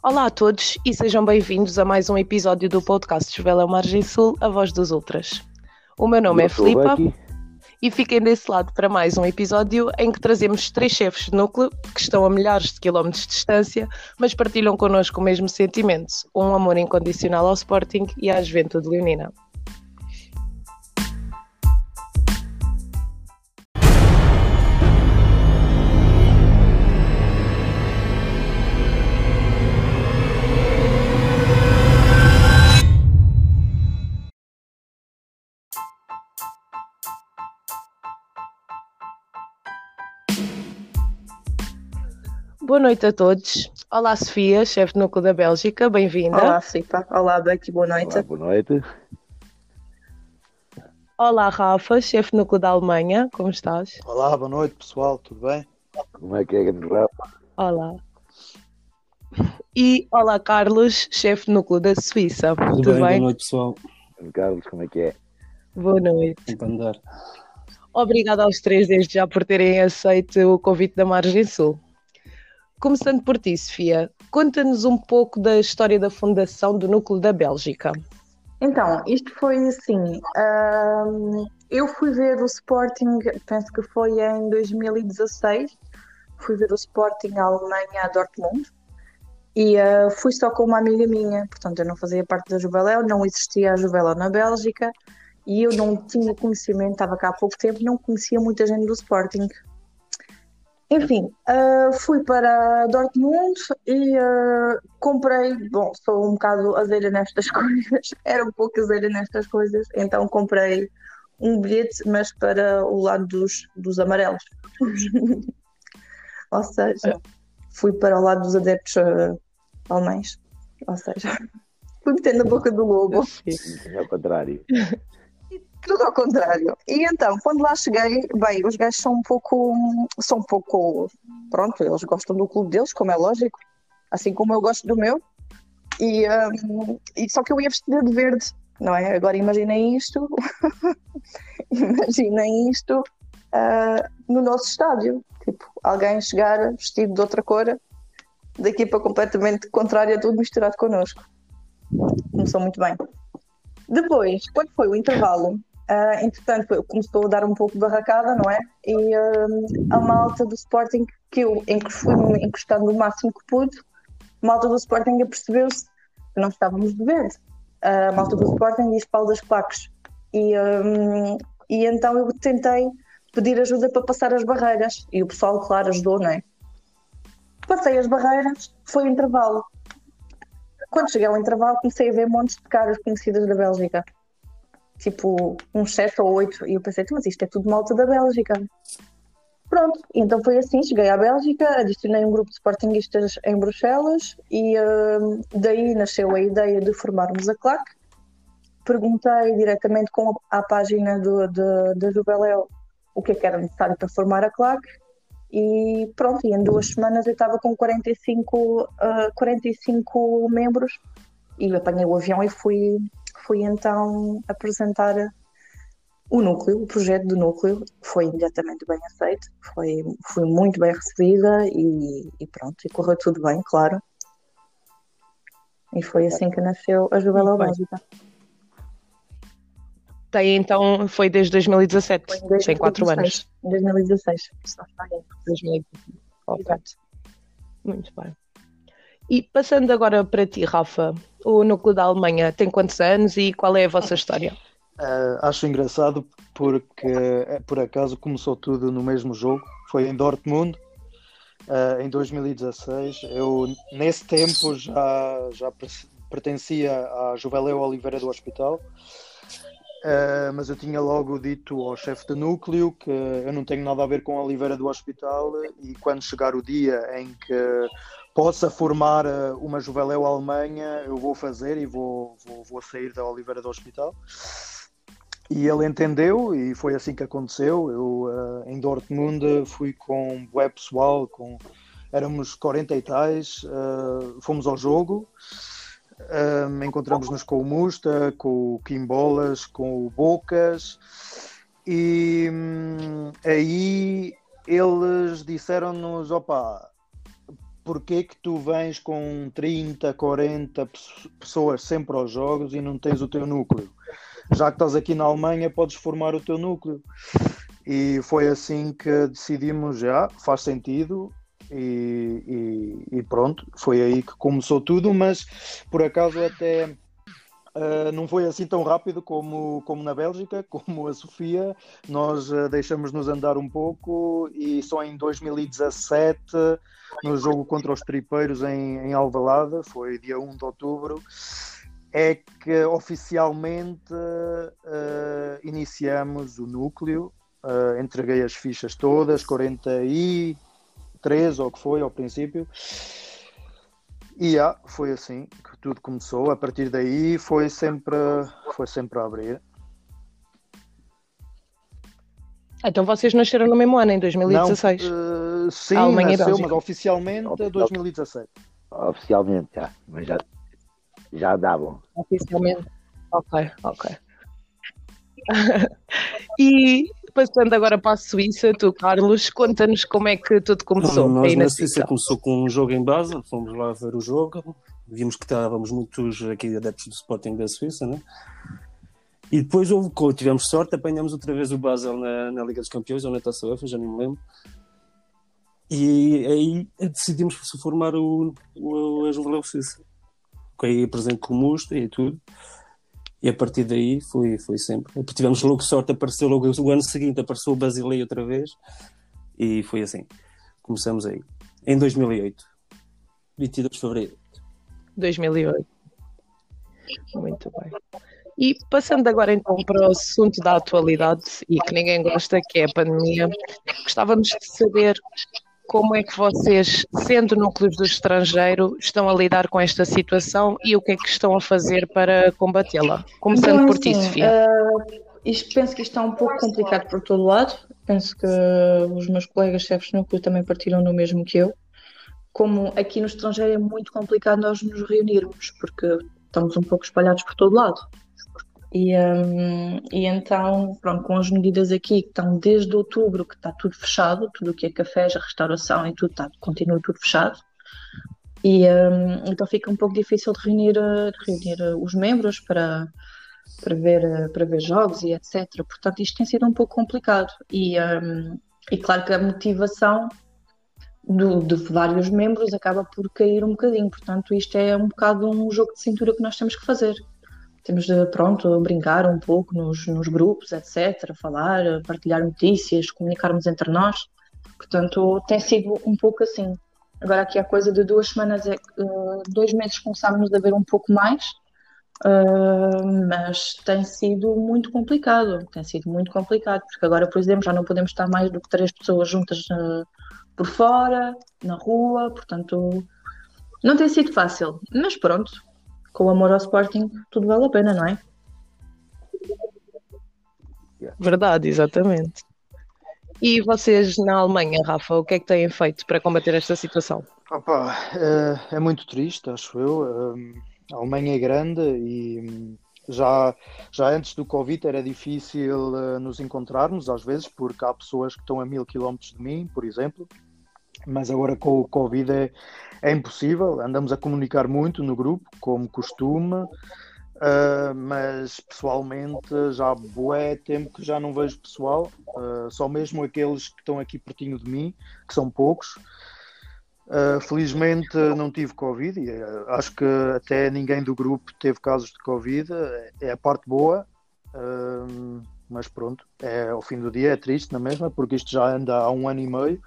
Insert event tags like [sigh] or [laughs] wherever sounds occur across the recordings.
Olá a todos e sejam bem-vindos a mais um episódio do podcast Jovela Margem Sul, a voz dos Ultras. O meu nome Eu é Filipa e fiquem desse lado para mais um episódio em que trazemos três chefes de núcleo que estão a milhares de quilómetros de distância, mas partilham connosco o mesmo sentimento, um amor incondicional ao Sporting e à Juventude Leonina. Boa noite a todos. Olá Sofia, chefe de núcleo da Bélgica, bem-vinda. Olá, Filipa. Olá, Becky. Boa noite. Olá, boa noite. Olá Rafa, chefe de núcleo da Alemanha, como estás? Olá, boa noite pessoal, tudo bem? Como é que é, grande Rafa? Olá. E olá Carlos, chefe de núcleo da Suíça. Tudo, Tudo bem? bem? Boa noite, pessoal. Carlos, como é que é? Boa noite. Obrigada aos três desde já por terem aceito o convite da Margem Sul. Começando por ti, Sofia, conta-nos um pouco da história da fundação do Núcleo da Bélgica. Então, isto foi assim. eu fui ver o Sporting, penso que foi em 2016. Fui ver o Sporting à Alemanha, a Dortmund. E ah, fui só com uma amiga minha. Portanto, eu não fazia parte da Juveléu, não existia a Juveléu na Bélgica. E eu não tinha conhecimento, estava cá há pouco tempo, não conhecia muita gente do Sporting. Enfim, ah, fui para Dortmund e ah, comprei. Bom, sou um bocado azeira nestas [laughs] coisas, era um pouco azeira nestas coisas, então comprei um bilhete, mas para o lado dos, dos amarelos. [laughs] Ou seja, fui para o lado dos adeptos ah, alemães. Ou seja, [laughs] fui meter na boca do lobo. Ao contrário. Tudo ao contrário. E então, quando lá cheguei, bem, os gajos são um pouco, são um pouco, pronto, eles gostam do clube deles, como é lógico, assim como eu gosto do meu. E, hum, e só que eu ia vestida de verde, não é? Agora imaginem isto, [laughs] imaginem isto ah, no nosso estádio. Tipo, alguém chegar vestido de outra cor, da equipa completamente contrária, tudo misturado connosco. Começou muito bem. Depois, quando foi o intervalo, ah, entretanto, começou a dar um pouco de barracada, não é? E ah, a malta do Sporting, que eu em que fui me encostando o máximo que pude, a malta do Sporting apercebeu-se que não estávamos de verde. A malta do Sporting e espaldas claques. E, ah, e então eu tentei pedir ajuda para passar as barreiras. E o pessoal, claro, ajudou, não é? Passei as barreiras, foi o intervalo. Quando cheguei ao intervalo, comecei a ver montes de caras conhecidas da Bélgica. Tipo, uns 7 ou 8. E eu pensei, mas isto é tudo malta da Bélgica. Pronto, então foi assim. Cheguei à Bélgica, adicionei um grupo de sportinguistas em Bruxelas e hum, daí nasceu a ideia de formarmos a CLAC. Perguntei diretamente com a, página do, de, da Juveléu o que é que era necessário para formar a CLAC e pronto, e em duas semanas eu estava com 45, ah, 45 membros e apanhei o avião e fui, fui então apresentar o núcleo, o projeto do núcleo, foi imediatamente bem aceito, foi, fui muito bem recebida e, e pronto, e correu tudo bem, claro. E foi assim que nasceu a bem. Bélgica. Tem então, foi desde 2017, Foi em tem 4 anos. 2016. Em 2016. se não está bem. 2017. Ok. Exato. Muito bem. E passando agora para ti, Rafa, o núcleo da Alemanha tem quantos anos e qual é a vossa história? Eh, acho engraçado porque eh, por acaso começou tudo no mesmo jogo, foi em Dortmund, eh, em 2016. Eu nesse tempo já, já per- pertencia à Juveléu Oliveira do Hospital, Eh, mas eu tinha logo dito ao chefe de núcleo que eu não tenho nada a ver com a Oliveira do Hospital e quando chegar o dia em que possa formar eh, uma Juveléu Alemanha, eu vou fazer e vou, vou, vou sair da Oliveira do Hospital. E ele entendeu e foi assim que aconteceu. Eu eh, em Dortmund fui com web pessoal, com éramos 40 e tais, eh, fomos ao jogo, eh, encontramos-nos com o Musta, com o Kim Bolas, com o Bocas e hum, aí eles disseram-nos, opa, porquê que tu vens com 30, 40 pessoas sempre aos jogos e não tens o teu núcleo? Já que estás aqui na Alemanha, podes formar o teu núcleo. E foi assim que decidimos já, faz sentido, e, e, e, pronto, foi aí que começou tudo, mas por acaso até uh, não foi assim tão rápido como, como na Bélgica, [laughs] como a Sofia, nós uh, deixamos-nos andar um pouco e só em 2017, no jogo contra os tripeiros em, em Alvalade, foi dia 1 de outubro, é que oficialmente uh, iniciamos o núcleo, entreguei as fichas todas, 40 e 13 ou que foi ao princípio. E yeah, foi assim que tudo começou. A partir daí foi sempre, foi sempre a abrir. Então vocês nasceram no mesmo ano, em 2016? Não, uh, sim, nasceu, mas oficialmente Oficial... 2017. Oficialmente, já. Mas já, já davam. Oficialmente. Ok, ok. [laughs] e passando agora para a Suíça, tu, Carlos, conta-nos como é que tudo começou. Nós na, na Suíça começou com um jogo em base, fomos lá ver o jogo, vimos que estávamos muitos aqui adeptos do Sporting da Suíça, né? E depois houve, tivemos sorte, apanhamos outra vez o Basel na, na Liga dos Campeões, ou na Taça UEFA, já nem me lembro. E aí decidimos formar o, o, a Juvenil Suíça. Com aí presente com o Musta e tudo. E a partir daí foi, foi sempre. Tivemos logo sorte, apareceu logo o ano seguinte, apareceu o Basileia outra vez e foi assim. Começamos aí. Em 2008. 22 de fevereiro. 2008. Muito bem. E passando agora então para o assunto da atualidade e que ninguém gosta, que é a pandemia, gostávamos de saber como é que vocês, sendo núcleos do estrangeiro, estão a lidar com esta situação e o que é que estão a fazer para combatê-la? Começando então, por ti, assim, Sofia. Uh, isto, penso que está um pouco complicado por todo lado. Penso que os meus colegas chefes de núcleo também partiram no mesmo que eu. Como aqui no estrangeiro é muito complicado nós nos reunirmos, porque estamos um pouco espalhados por todo lado. E, um, e então, pronto, com as medidas aqui que estão desde outubro, que está tudo fechado, tudo o que é cafés, a restauração e tudo, está, continua tudo fechado. E um, então fica um pouco difícil de reunir, de reunir os membros para, para, ver, para ver jogos e etc. Portanto, isto tem sido um pouco complicado. E, um, e claro que a motivação do, de vários membros acaba por cair um bocadinho. Portanto, isto é um bocado um jogo de cintura que nós temos que fazer temos de, pronto, brincar um pouco nos, nos grupos, etc., falar, partilhar notícias, comunicarmos entre nós. Portanto, tem sido um pouco assim. Agora, aqui a coisa de duas semanas, é, uh, dois meses começámos a ver um pouco mais, uh, mas tem sido muito complicado. Tem sido muito complicado, porque agora, por exemplo, já não podemos estar mais do que três pessoas juntas uh, por fora, na rua, portanto, não tem sido fácil. Mas pronto, com o amor ao Sporting, tudo vale a pena, não é? Verdade, exatamente. E vocês na Alemanha, Rafa, o que é que têm feito para combater esta situação? Opa, é, é muito triste, acho eu. A Alemanha é grande e hum, já, já antes do Covid era difícil uh, nos encontrarmos, às vezes, porque há pessoas que estão a mil quilómetros de mim, por exemplo, mas agora com o Covid é, é impossível. Andamos a comunicar muito no grupo, como costume, uh, mas pessoalmente já há bué tempo que já não vejo pessoal, uh, só mesmo aqueles que estão aqui pertinho de mim, que são poucos. Uh, felizmente não tive Covid e acho que até ninguém do grupo teve casos de Covid, é a parte boa, mas pronto, é, ao fim do dia é triste na mesma, porque isto já anda há um ano e meio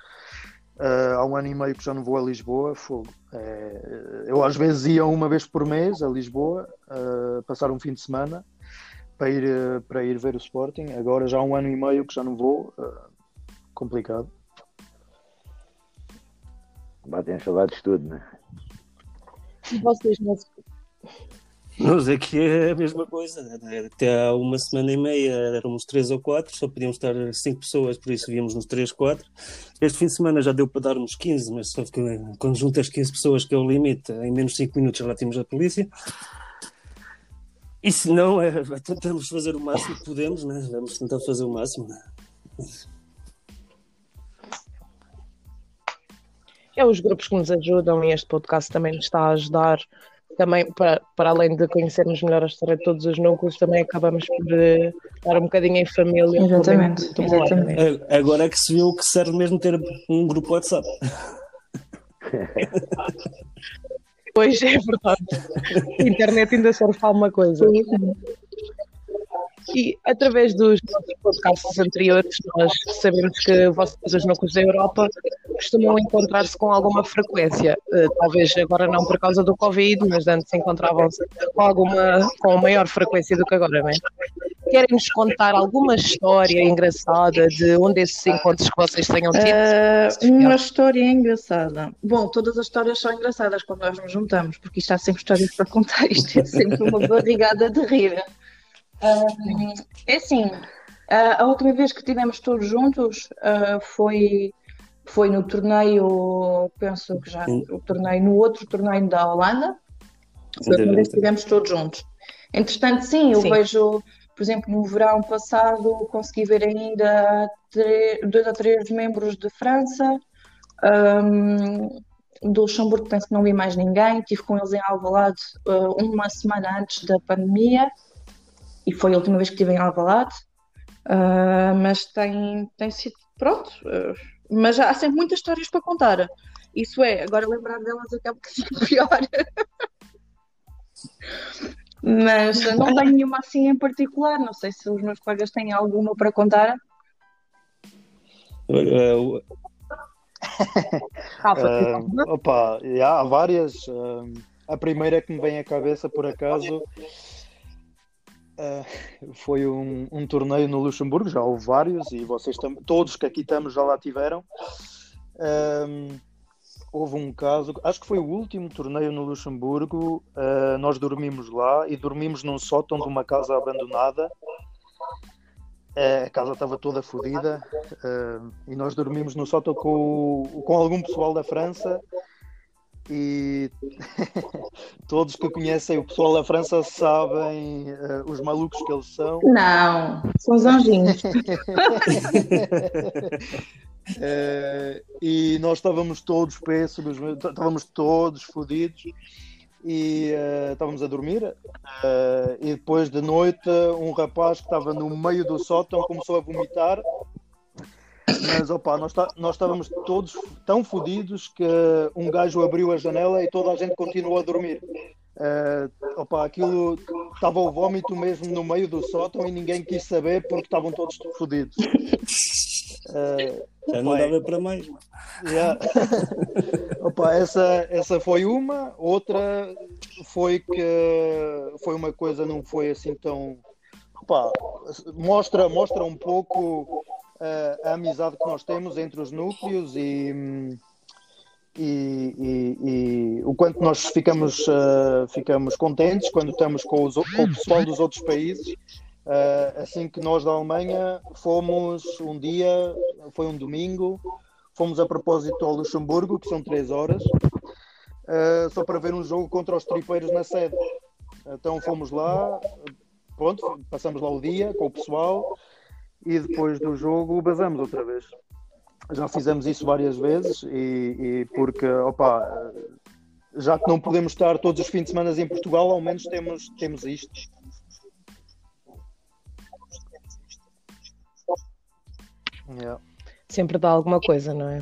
Uh, há um ano e meio que já não vou a Lisboa. Fogo. É, eu às vezes ia uma vez por mês a Lisboa, uh, passar um fim de semana para ir, uh, para ir ver o Sporting. Agora já há um ano e meio que já não vou. complicado. Batem saudades de tudo, né? Vocês não nós aqui é a mesma coisa. Né? Até há uma semana e meia éramos três ou quatro, só podíamos estar cinco pessoas, por isso víamos nos três, quatro. Este fim de semana já deu para darmos 15, mas só que quando juntas 15 pessoas, que é o limite, em menos de 5 minutos já lá temos a polícia. E se não, é, tentamos fazer o máximo que podemos, né? vamos tentar fazer o máximo. Né? é os grupos que nos ajudam e este podcast também nos está a ajudar. Também, para, para além de conhecermos melhor a história de todos os núcleos, também acabamos por eh, estar um bocadinho em família. Exatamente, exatamente. É, Agora é que se viu que serve mesmo ter um grupo WhatsApp. [laughs] Pois é verdade. A [laughs] internet ainda serve para alguma coisa. E através dos nossos podcasts anteriores, nós sabemos que vocês, os núcleos da Europa, costumam encontrar-se com alguma frequência. Eh, talvez agora não por causa do Covid, mas antes encontravam-se com, alguma, com maior frequência do que agora, não é? Querem-nos contar alguma história engraçada de um desses encontros que vocês tenham tido? Ah, uma história engraçada. Bom, todas as histórias são engraçadas quando nós nos juntamos, porque isto há sempre histórias para contar, isto é sempre uma barrigada de rir. É assim, a última vez que estivemos todos juntos ah, foi, foi no torneio, penso que já, Sim. o torneio, no outro torneio da Holanda, foi a última vez que estivemos todos juntos. Entretanto, sim, eu Sim. vejo, por exemplo, no verão passado, consegui ver ainda dois ou três membros de França. Ahm, do Luxemburgo penso que não vi mais ninguém. Estive com eles em Alvalade ah, uma semana antes da pandemia e foi a última vez que estive em Alvalade. Ah, mas tem, tem sido pronto. ah, mas há sempre muitas histórias para contar. Isso é, agora lembrar delas até um bocadinho [laughs] pior. Mas não tenho nenhuma assim em particular. Não sei se os meus colegas têm alguma para contar. Ah, [laughs] opa, há várias. A primeira que me vem à cabeça, por acaso, ah, foi um, um torneio no Luxemburgo. Já houve vários e vocês tam- todos que aqui estamos já lá tiveram. Houve um caso, acho que foi o último torneio no Luxemburgo. ah, nós dormimos lá e dormimos num sótão de uma casa abandonada. Eh, a casa estava toda fodida eh, e nós dormimos no sótão com, com algum pessoal da França e [laughs] todos que conhecem o pessoal da França sabem eh, os malucos que eles são. Não, são os anjinhos. [laughs] Eh, e nós estávamos todos péssimos, estávamos todos fodidos e eh, estávamos a dormir. eh, e depois de noite, um rapaz que estava no meio do sótão começou a vomitar. Mas opa, nós, tá- nós estávamos todos tão fodidos que um gajo abriu a janela e toda a gente continuou a dormir. Eh, opa, aquilo estava o vómito mesmo no meio do sótão e ninguém quis saber porque estavam todos fodidos. [laughs] Eh, já não Ué. dava para mais. Yeah. [laughs] Opa, essa, essa foi uma, outra foi que foi uma coisa, não foi assim tão. Opa, mostra, mostra um pouco eh, a amizade que nós temos entre os núcleos e, e, e- e o quanto nós ficamos, eh, ficamos contentes quando estamos com, os, com o pessoal dos outros países. Eh, assim que nós da Alemanha fomos um dia, foi um domingo, fomos a propósito ao Luxemburgo, que são três horas, eh, só para ver um jogo contra os tripeiros na sede. Então fomos lá, pronto, passamos lá o dia com o pessoal e depois do jogo basamos outra vez. Já fizemos isso várias vezes e, e porque, opa, já que não podemos estar todos os fins de semana em Portugal, ao menos temos, temos isto. Yeah. sempre dá alguma coisa, não é?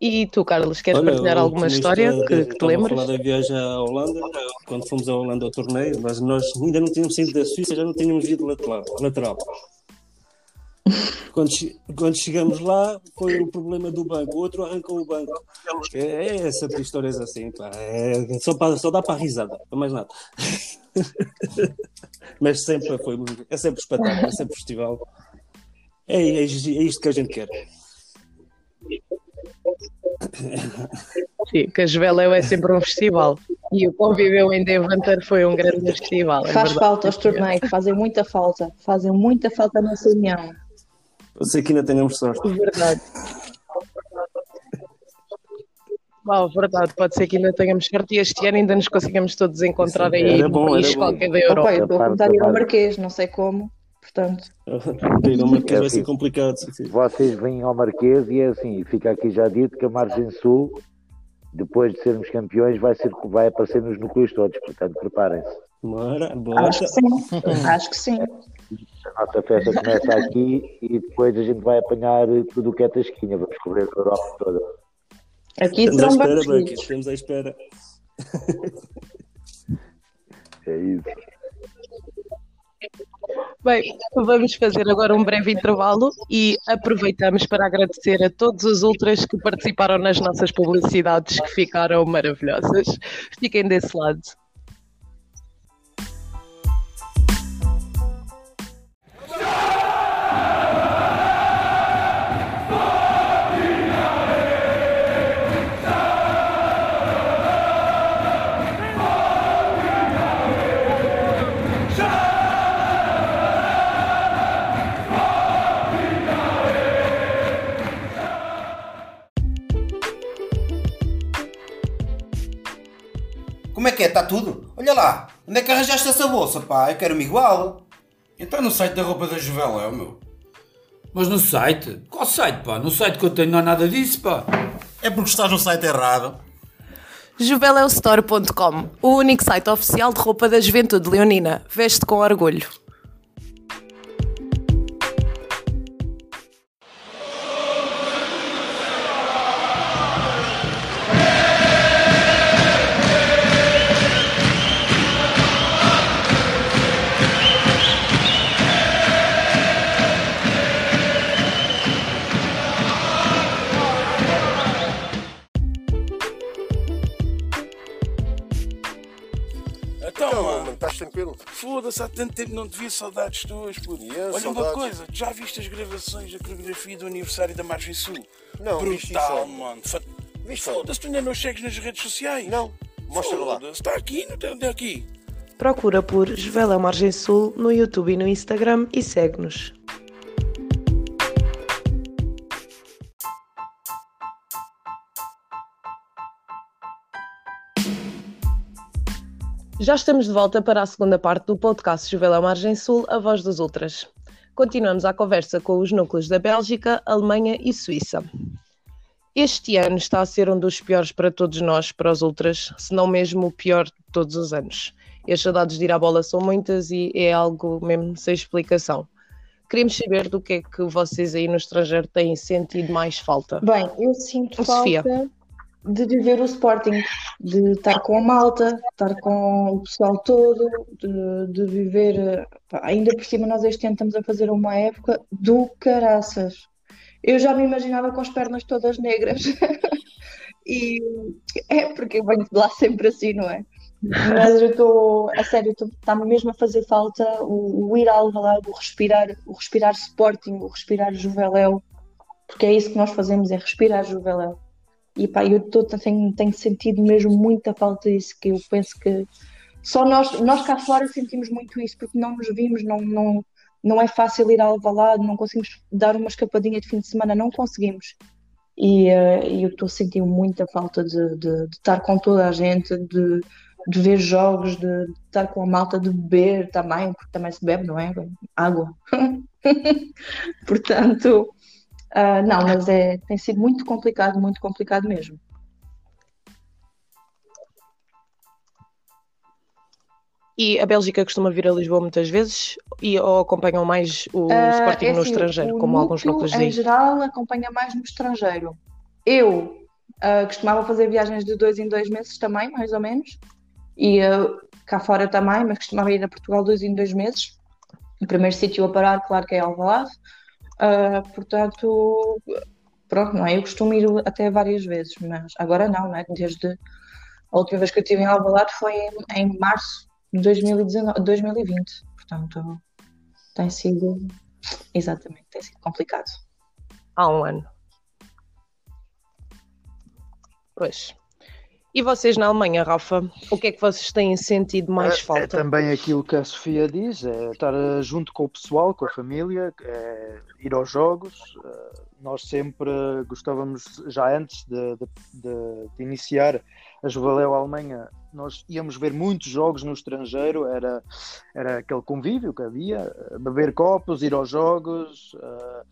E tu, Carlos, queres Olha, partilhar alguma história que, que te estava a lembres? falar da viagem à Holanda, quando fomos à Holanda ao torneio, mas nós ainda não tínhamos saído da Suíça, já não tínhamos visto lateral. lateral. Quando, quando chegamos lá, foi o problema do banco. O outro arrancou o banco. É, é sempre histórias assim, pá. É, só, para, só dá para a risada, para mais nada. [laughs] Mas sempre foi, é sempre espetáculo, é sempre festival. É, é, é isto que a gente quer. Sim, Casveléu é sempre um festival. E o Conviveu em Deventer foi um grande festival. é Faz verdade. falta os torneios, fazem muita falta. Fazem muita falta na nossa união. Eu sei que ainda tenhamos sorte. Verdade. Uau, verdade, pode ser que ainda tenhamos sorte e este ano ainda nos conseguimos todos encontrar aí Era no bom, país qualquer da Europa. Opa, eu estou a parte contar da ir ao. Marquês, não sei como. Portanto. Ir ao Marquês vai É ser assim. complicado. sim, sim. Vocês vêm ao Marquês e é assim, fica aqui já dito que a Margem Sul, depois de sermos campeões, vai, ser, vai aparecer nos núcleos todos, portanto preparem-se. Bora, bora. Acho que sim. Acho que sim. A nossa festa começa aqui e depois a gente vai apanhar tudo o que é tasquinha, vamos cobrir a Europa toda. Aqui Estamos à espera. Bucky, estamos à espera. É isso. Bem, vamos fazer agora um breve intervalo e aproveitamos para agradecer a todos os ultras que participaram nas nossas publicidades que ficaram maravilhosas. Fiquem desse lado. Que é? Está tudo? Olha lá, onde é que arranjaste essa bolsa, pá? Eu quero-me igual. Está no site da roupa da Juveléu, meu. Mas no site? Qual site, pá? No site que eu tenho não há nada disso, pá. É porque estás no site errado. Juvelestore.com, o único site oficial de roupa da juventude leonina. Veste com orgulho. Foda-se, há tanto tempo não te vi saudades tuas, puto. Eu, Olha uma saudades. coisa, já viste as gravações da coreografia do aniversário da Margem Sul? Não, Brutal, mano. Foda-se, tu ainda não chegas nas redes sociais? Não, mostra lá. Está aqui, não está aqui. Procura por Juvela Margem Sul no YouTube e no Instagram e segue-nos. Já estamos de volta para a segunda parte do podcast Juvela Margem Sul, a voz dos Ultras. Continuamos a conversa com os núcleos da Bélgica, Alemanha e Suíça. Este ano está a ser um dos piores para todos nós, para os Ultras, se não mesmo o pior de todos os anos. E as saudades de ir à bola são muitas e é algo mesmo sem explicação. Queríamos saber do que é que vocês aí no estrangeiro têm sentido mais falta. Bem, eu sinto Sofia. De viver o Sporting, de estar com a malta, estar com o pessoal todo, de, de viver. eh, ainda por cima, nós este ano estamos a fazer uma época do caraças. Eu já me imaginava com as pernas todas negras. [laughs] E é porque eu venho de lá sempre assim, não é? Mas eu estou, a sério, está-me mesmo a fazer falta o, o ir ao Alvalade, o respirar, o respirar Sporting, o respirar Juveléu, porque é isso que nós fazemos, é respirar Juveléu. E pá, eu tô, tenho, tenho sentido mesmo muita falta disso, que eu penso que só nós, nós cá fora sentimos muito isso, porque não nos vimos, não, não, não é fácil ir ao Alvalade, não conseguimos dar uma escapadinha de fim de semana, não conseguimos. E, e eu estou a sentir muita falta de, de, de estar com toda a gente, de, de ver jogos, de, de estar com a malta, de beber também, porque também se bebe, não é? Água. [laughs] Portanto, ah, não, mas é, tem sido muito complicado, muito complicado mesmo. E a Bélgica costuma vir a Lisboa muitas vezes e ou acompanham mais o Ah, Sporting é no assim, estrangeiro, o como alguns núcleo, núcleos em dizem. geral, acompanha mais no estrangeiro. Eu ah, costumava fazer viagens de dois em dois meses também, mais ou menos. E ah, cá fora também, mas costumava ir a Portugal dois em dois meses. O primeiro sítio a parar, claro que é Alvalade. Ah, portanto, pronto, não é? Eu costumo ir até várias vezes, mas agora não, não é? Desde a última vez que eu estive em Alvalade foi em, em março de 2019, 2020. Portanto, tem sido, exatamente, tem sido complicado. Há um ano. Pois. E vocês na Alemanha, Rafa, o que é que vocês têm sentido mais É- É falta? também aquilo que a Sofia diz, é estar eh, junto com o pessoal, com a família, é ir aos jogos. eh, Nós sempre gostávamos, já antes de, de- de- de iniciar a Juveléu Alemanha, nós íamos ver muitos jogos no estrangeiro, era, era aquele convívio que havia, eh, beber copos, ir aos jogos. eh,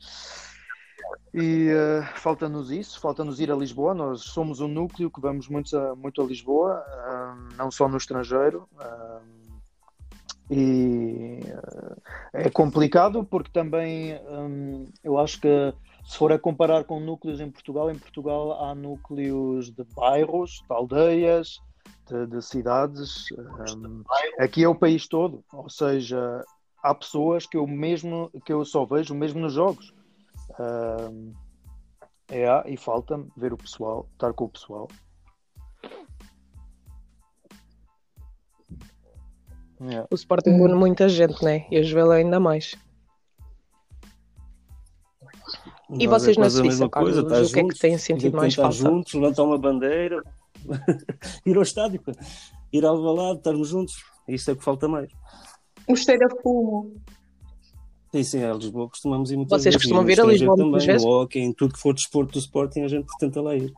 e eh, falta-nos isso, falta-nos ir a Lisboa. Nós somos um núcleo que vamos muito a, muito a Lisboa, ah, não só no estrangeiro. ah, e é complicado porque também hum, eu acho que se for a comparar com núcleos em Portugal, em Portugal há núcleos de bairros, de aldeias, de, de cidades. hum, aqui é o país todo, ou seja, há pessoas que eu mesmo que eu só vejo mesmo nos jogos. Hum, é, e falta-me ver o pessoal, estar com o pessoal. É. O Sporting une muita gente, né? E a Juventude ainda mais. E vocês é na Suíça, mesma coisa, estar o que é que têm sentido mais estar falta? juntos, levantar uma bandeira, [laughs] ir ao estádio, ir ao balado, estarmos juntos. Isso é o que falta mais. O cheiro a fumo. Sim, sim, a Lisboa costumamos ir muitas Vocês vezes. costumam vir a Lisboa muitas também, vezes? No hockey, em tudo que for desporto do Sporting, a gente tenta lá ir.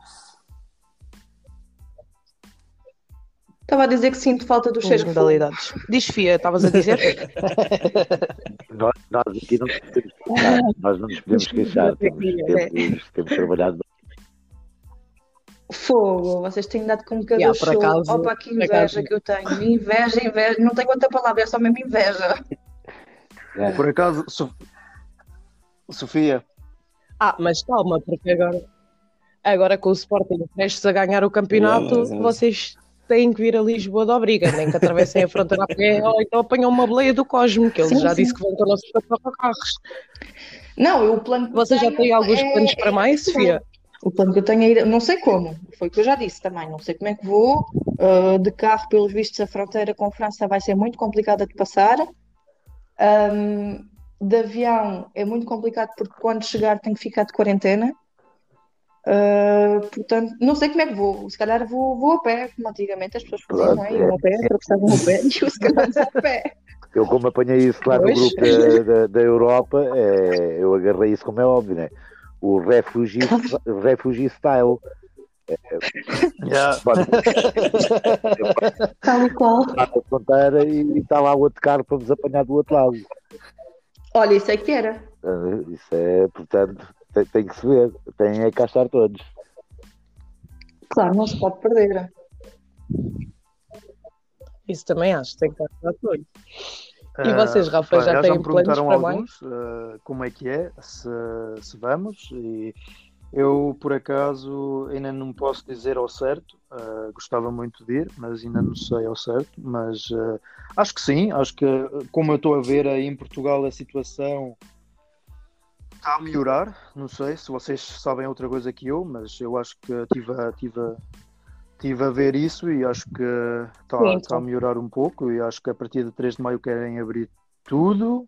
Estava a dizer que sinto falta do As cheiro a fumo. modalidades. Diz Fia, estavas a dizer? [laughs] Nós, nós aqui não nos podemos queixar, nós não nos podemos queixar, temos, temos, temos trabalhado Fogo, vocês têm dado com cada Yeah, por show. acaso- Opa, que inveja que eu tenho. Inveja, inveja. Não tenho outra palavra, é só mesmo inveja. Por acaso, So- Sofia, Ah, mas calma, porque agora, agora com o Sporting prestes a ganhar o campeonato, mas- vocês têm que vir a Lisboa de obriga, nem que atravessem a fronteira a pé, ou então apanham uma boleia do Cosmo, que ele Sim, já sim. disse que vão com o nosso carros. Não, eu, o plano que Vocês já têm alguns é- planos para mais, Sofia? O plano que eu tenho é ir, não sei como, foi o que eu já disse também, não sei como é que vou. Uh, de carro, pelos vistos, a fronteira com a França vai ser muito complicada de passar. Um, de avião é muito complicado porque quando chegar tenho que ficar de quarentena. Uh, portanto, não sei como é que vou. Se calhar vou, vou a pé, como antigamente as pessoas faziam, não é? Iam a pé, atravessavam o pé [laughs] e eu se calhar a pé. Eu, como apanhei isso lá no Pois. grupo da, da, da Europa, é, eu agarrei isso como é óbvio, né? O refugee, refugee style. Yeah. Pode [laughs] Tal e qual. a fronteira e está lá outro carro para vos apanhar do outro lado. Olha, isso é que era. Ah, Isso é, portanto, tem, tem que se ver. Tem é cá estar todos. Claro, não se pode perder. Isso também acho, tem que estar tudo. E Ah, vocês, Rafa, já já têm me planos para mais? alguns ah, como é que é, se, se vamos, e eu, por acaso, ainda não posso dizer ao certo, ah, gostava muito de ir, mas ainda não sei ao certo, mas ah, acho que sim, acho que, como eu estou a ver aí em Portugal a situação está a melhorar, não sei se vocês sabem outra coisa que eu, mas eu acho que estive a, tive a, tive a ver isso e acho que está, está a melhorar um pouco e acho que a partir de 3 de maio querem abrir tudo,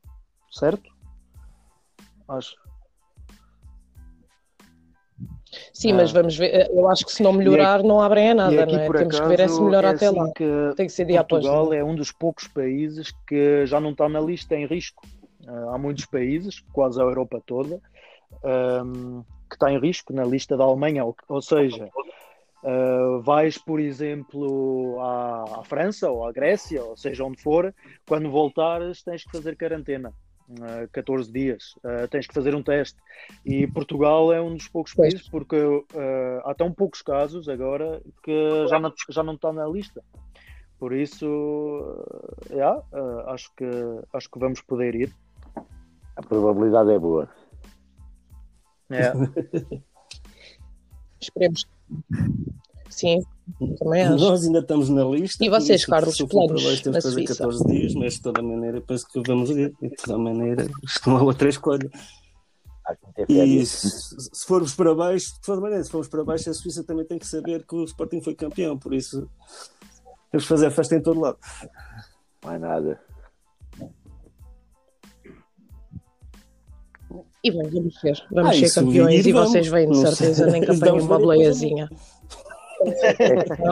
certo? Acho. Sim, Ah. mas vamos ver. Eu acho que se não melhorar, não abrem a nada, aqui, não é? por Temos que ver é se acaso, melhora é até assim lá. Tem que ser dia após Portugal dia. é um dos poucos países que já não está na lista em risco. Ah, há muitos países, quase a Europa toda, que está em risco na lista da Alemanha. Ou, ou seja, ah, vais, por exemplo, à, à França ou à Grécia, ou seja, onde for, quando voltares tens que fazer quarentena. Ah, 14 dias, Ah, tens que fazer um teste. E Portugal é um dos poucos Pois. países porque ah, há tão poucos casos agora que já não, já não está na lista. Por isso, ah, yeah, ah, acho, que, acho que vamos poder ir. A probabilidade é boa. É. [laughs] Esperemos. Sim, também acho. Nós ainda estamos na lista. E vocês, isso, Carlos, planos baixo, temos na Suíça? 14 dias, mas de toda maneira penso que vamos ir. E de toda maneira, isto não há outra escolha. E se, se formos para baixo, de toda maneira, se formos para baixo, a Suíça também tem que saber que o Sporting foi campeão, por isso temos que fazer a festa em todo lado. Não é nada. E bem, vamos ser. Vamos Ah, ser campeões e vocês vamos. vêm de certeza, nem que apanhem uma ver boleiazinha. É,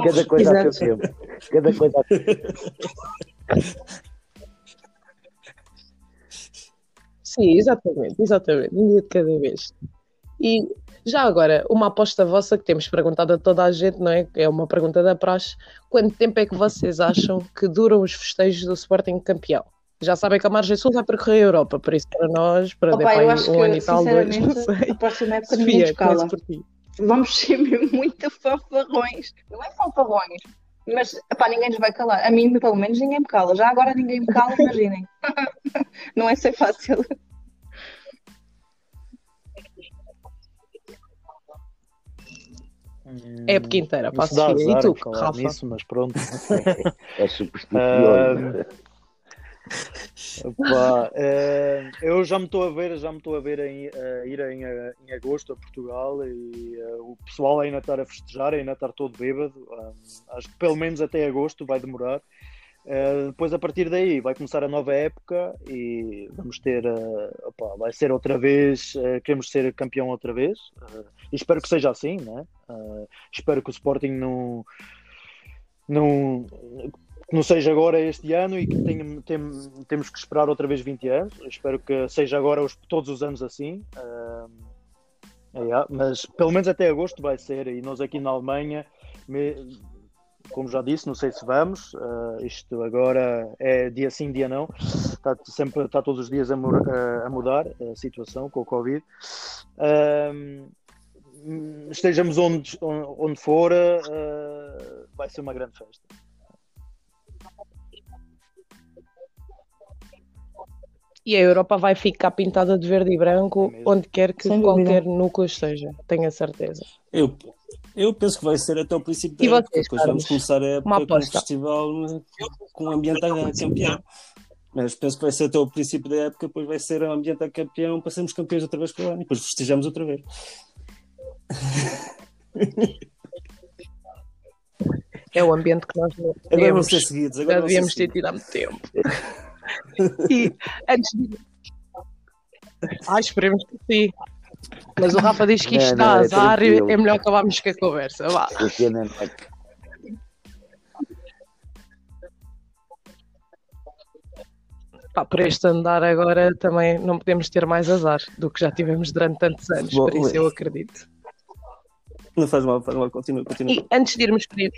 cada coisa a seu tempo. Cada coisa a seu tempo. Sim, exatamente, exatamente. Um dia de cada vez. E já agora, uma aposta vossa que temos perguntado a toda a gente, não é? É uma pergunta da praxe. Quanto tempo é que vocês acham que duram os festejos do Sporting campeão? Já sabem que a Margem Sul vai percorrer a Europa, por isso para nós, para Opa, depois um que, ano e tal, dois, não sei. a próxima época ninguém Sofia, nos cala. começo por ti. Vamos [laughs] ser muito fanfarrões. Não é fanfarrões, mas epá, ninguém nos vai calar. A mim, pelo menos, ninguém me cala. Já agora ninguém me cala, imaginem. [laughs] Não é ser fácil. É época inteira, passo. E tu, Rafa? nisso, mas pronto. [laughs] É supersticioso. Pá, eh, eu já me estou a ver, já me estou a ver em, a ir em, em agosto a Portugal e eh, o pessoal ainda estar a festejar, ainda estar todo bêbado. Ah, acho que pelo menos até agosto vai demorar. Eh, depois a partir daí vai começar a nova época e vamos ter, opá, vai ser outra vez, queremos ser campeão outra vez e espero que seja assim, né? Espero que o Sporting não, não, que não seja agora este ano e que tenha- tem- temos que esperar outra vez 20 anos. Eu espero que seja agora os- todos os anos assim. Ah, é, mas pelo menos até agosto vai ser. E nós aqui na Alemanha, me- como já disse, não sei se vamos. ah, isto agora é dia sim, dia não. Está sempre, está todos os dias a, a- mudar a situação com o Covid. Ah, estejamos onde, onde for, ah, vai ser uma grande festa. E a Europa vai ficar pintada de verde e branco onde quer que Sem dúvida. qualquer núcleo esteja, tenho a certeza. Eu, eu penso que vai ser até o princípio E da época. vocês, Depois vamos começar a Uma época com um aposta. festival com o ambiente a campeão. Mas penso que vai ser até o princípio da época, depois vai ser o ambiente a campeão para sermos campeões outra vez para o ano e depois festejamos outra vez. É o ambiente que nós não Agora vão queremos. ser seguidos. Já Agora ser devíamos ter tido há muito tempo. [laughs] E antes de. Ai, esperemos que sim. Mas o Rafa diz que isto Não, dá é azar e é melhor acabarmos com a conversa. Vá. Pá, por este andar agora também não podemos ter mais azar do que já tivemos durante tantos anos, Bom, por isso eu acredito. Não faz mal, faz mal, continua, continua. E antes de irmos para.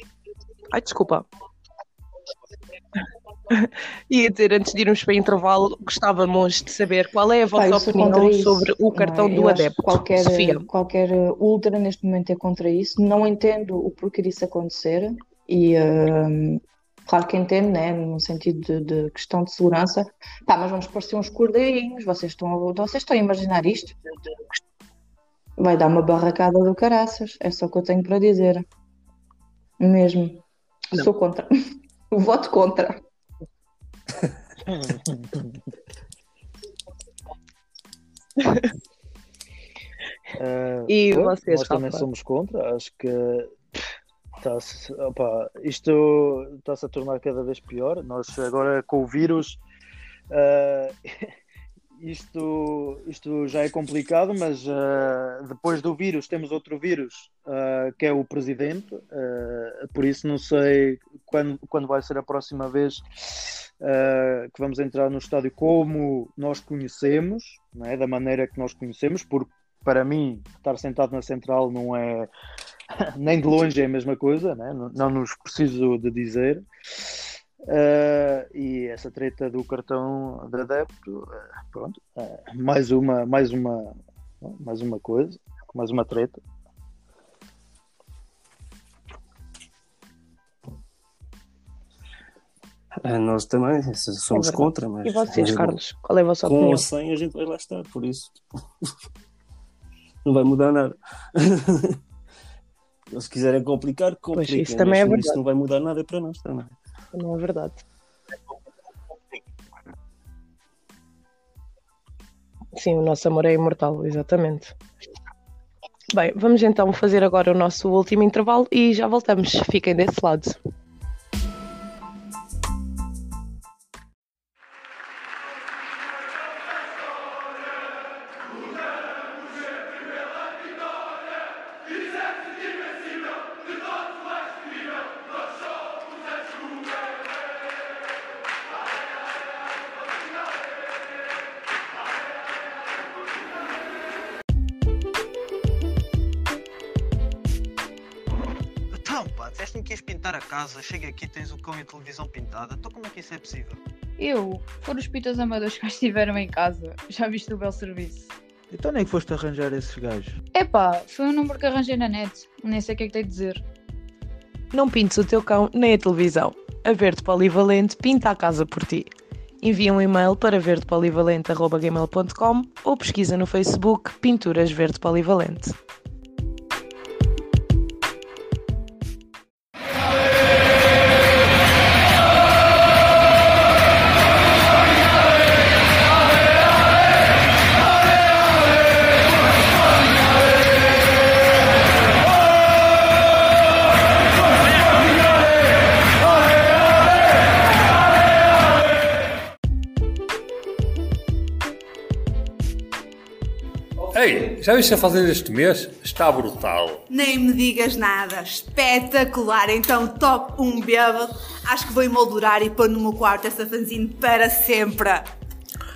Ai, desculpa. [laughs] Ia dizer, antes de irmos para intervalo, gostávamos de saber qual é a vossa contra opinião sobre o cartão é? do adepto. Qualquer, Sofia. qualquer uh, ultra neste momento é contra isso. Não entendo o porquê disso acontecer e um, claro que entendo, né, no sentido de, de questão de segurança. Pá, mas vamos parecer uns cordeirinhos. Vocês estão, a- vocês estão a imaginar isto? Vai dar uma barracada do caraças. É só o que eu tenho para dizer. Mesmo. Não. Sou contra. [laughs] Voto contra. Eh, E pronto, vocês, nós também somos contra. Acho que está-se, opa, isto está-se a tornar cada vez pior. Nós agora com o vírus, eh, [laughs] isto, isto já é complicado, mas eh, depois do vírus temos outro vírus eh, que é o presidente. eh, por isso não sei quando, quando vai ser a próxima vez eh, que vamos entrar no estádio como nós conhecemos, é? da maneira que nós conhecemos, porque para mim estar sentado na central não é [laughs] nem de longe é a mesma coisa, né? não, não nos preciso de dizer. Eh, e essa treta do cartão de adepto, eh, pronto, eh, mais uma, mais uma, mais uma coisa, mais uma treta. Nós também somos É contra, mas E vocês, Carlos? Qual é a vossa com opinião? ou sem a gente vai lá estar, por isso [laughs] não vai mudar nada. [laughs] Se quiserem complicar, compliquem. isso também é verdade. Isso não vai mudar nada para nós também. Não é verdade. Sim, o nosso amor é imortal, exatamente. Bem, vamos então fazer agora o nosso último intervalo e já voltamos. Fiquem desse lado. Disseste-me que ias pintar a casa, chega aqui tens o cão e a televisão pintada. Então como é que isso é possível? Eu? Foram os pitas amadores que estiveram em casa. Já viste o belo serviço? Então nem que foste arranjar esses gajos. Epá, foi um número que arranjei na net. Nem sei o que é que tenho de dizer. Não pintes o teu cão nem a televisão. A Verde Polivalente pinta a casa por ti. Envia um e-mail para verdepolivalente.gmail.com ou pesquisa no Facebook Pinturas Verde Polivalente. Já viste a fazer este mês? Está brutal. Nem me digas nada. Espetacular. Então, top 1 bêbado. Acho que vou emoldurar e pôr no meu quarto essa fanzine para sempre.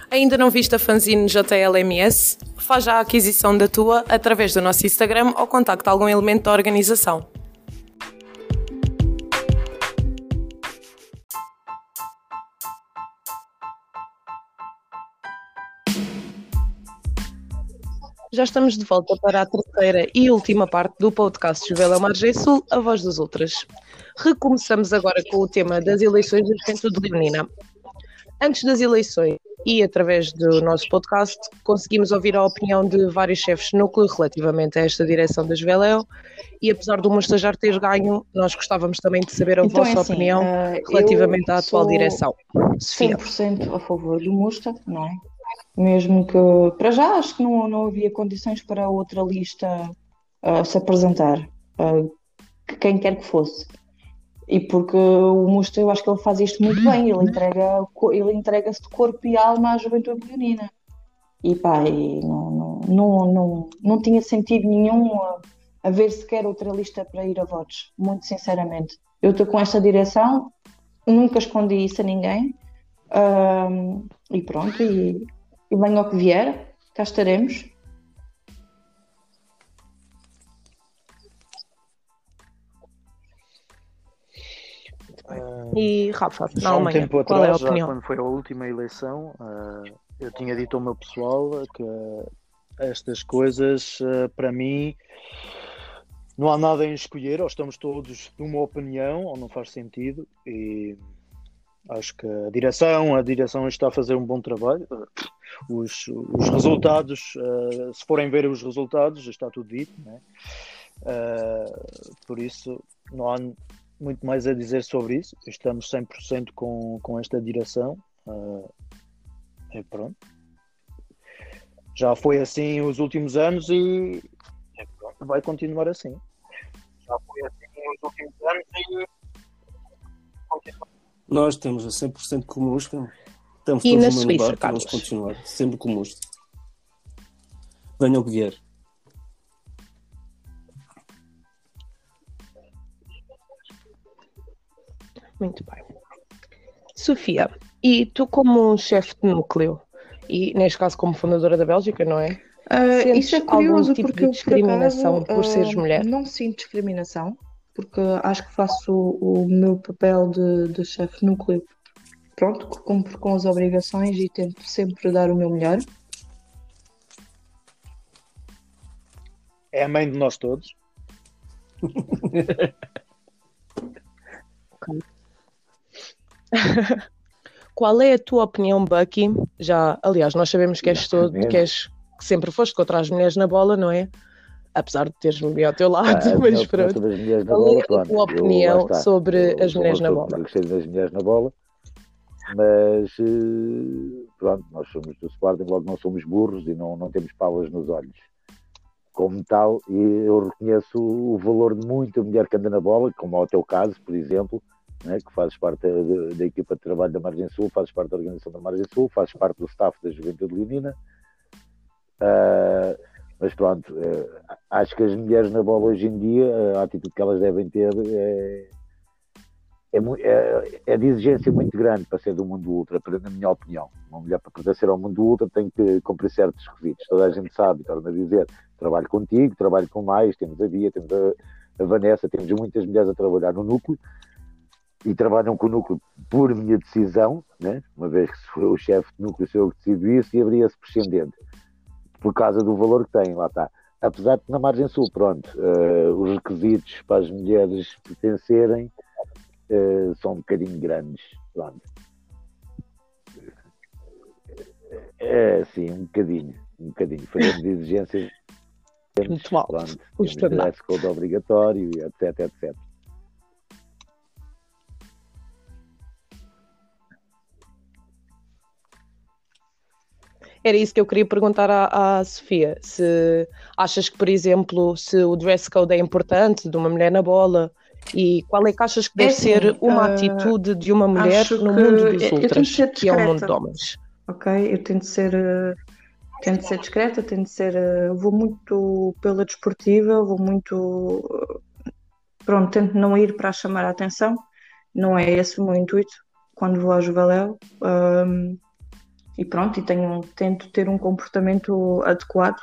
Ainda não viste a fanzine JLMS? Faz já a aquisição da tua através do nosso Instagram ou contacta algum elemento da organização. Já estamos de volta para a terceira e última parte do podcast Juvela Margem Sul, A Voz dos Outras. Recomeçamos agora com o tema das eleições da Juventude Leonina. Antes das eleições e através do nosso podcast, conseguimos ouvir a opinião de vários chefes de núcleo relativamente a esta direção da Juveléu e apesar do Musta já ter ganho, nós gostávamos também de saber a Então, vossa é assim, opinião eh, relativamente à atual direção. Sofia. 100% a favor do Musta, não é? Mesmo que, para já, acho que não, não havia condições para outra lista ah, se apresentar, ah, que quem quer que fosse. E porque o Musta, eu acho que ele faz isto muito bem, ele entrega, ele entrega-se de corpo e alma à juventude leonina. E pá, e não, não, não, não, não tinha sentido nenhum a, haver sequer outra lista para ir a votos, muito sinceramente. Eu estou com esta direção, nunca escondi isso a ninguém, e pronto, e, e venha ao que vier, cá estaremos. E Rafa, Já há um Alemanha, tempo qual é a atrás, já opinião? quando foi a última eleição, ah, eu tinha dito ao meu pessoal que estas coisas, ah, para mim, não há nada em escolher, ou estamos todos de uma opinião, ou não faz sentido, e acho que a direção, a direção está a fazer um bom trabalho. Os, os resultados, ah, se forem ver os resultados, já está tudo dito, né? Ah, por isso não há muito mais a dizer sobre isso. Estamos 100% com, com esta direção. ah, e pronto. Já foi assim os últimos anos e pronto, vai continuar assim. Já foi assim os últimos anos e Nós estamos a 100% com o Musca. Estamos E todos na Suíça, barco, vamos Carlos? continuar sempre com o. Venha o que vier. Muito bem. Sofia, e tu como chefe de núcleo, e neste caso como fundadora da Bélgica, não é? Sentes isso é algum curioso tipo porque de eu, por discriminação acaso, por seres ah, mulher? Não sinto discriminação, porque acho que faço o, o meu papel de, de chefe de núcleo. Pronto, que cumpro com as obrigações e tento sempre dar o meu melhor. é a mãe de nós todos. [laughs] Qual é a tua opinião, Bucky? Já, aliás, nós sabemos que és todo, que, és, que sempre foste contra as mulheres na bola, não é? Apesar de teres-me ao teu lado, Ah, a minha mas pronto. Qual é a tua opinião está. sobre Eu as mulheres na bola? gostei das mulheres na bola, mas eh, pronto, nós somos do Sporting, logo não somos burros e não, não temos palas nos olhos. Como tal, e eu reconheço o valor de muita mulher que anda na bola, como é o teu caso, por exemplo, né, que fazes parte da, equipa de trabalho da Margem Sul, fazes parte da organização da Margem Sul, fazes parte do staff da Juventude Leonina. Ah, mas pronto, eh, acho que as mulheres na bola hoje em dia, a atitude que elas devem ter é, é, é- é de exigência muito grande para ser do mundo ultra, na minha opinião. Uma mulher para pertencer ao mundo ultra tem que cumprir certos requisitos. Toda a gente sabe, torna a dizer, trabalho contigo, trabalho com mais, temos a Bia, temos a, a Vanessa, temos muitas mulheres a trabalhar no núcleo e trabalham com o núcleo por minha decisão, né? uma vez que se o chefe de núcleo, sou eu que decido isso, e abria-se prescindente, por causa do valor que tem, lá está. Apesar de na margem sul, pronto, eh, os requisitos para as mulheres pertencerem eh, são um bocadinho grandes, pronto. É, sim, um bocadinho, um bocadinho. Fazemos exigências. Muito alto. Pronto, O dress code obrigatório, e etc, etc. Era isso que eu queria perguntar à, à Sofia. Se achas que, por exemplo, se o dress code é importante de uma mulher na bola e qual é que achas que É deve assim, ser uma ah, atitude de uma mulher no mundo eu- dos eu ultras, ser que é o mundo discreta. de homens? ok? Eu tento ser, eh, tento ser discreta, tento ser, eh, vou muito pela desportiva, vou muito, pronto, tento não ir para chamar a atenção, não é esse o meu intuito quando vou à Juveléu, ahm, e pronto, e tenho, tento ter um comportamento adequado.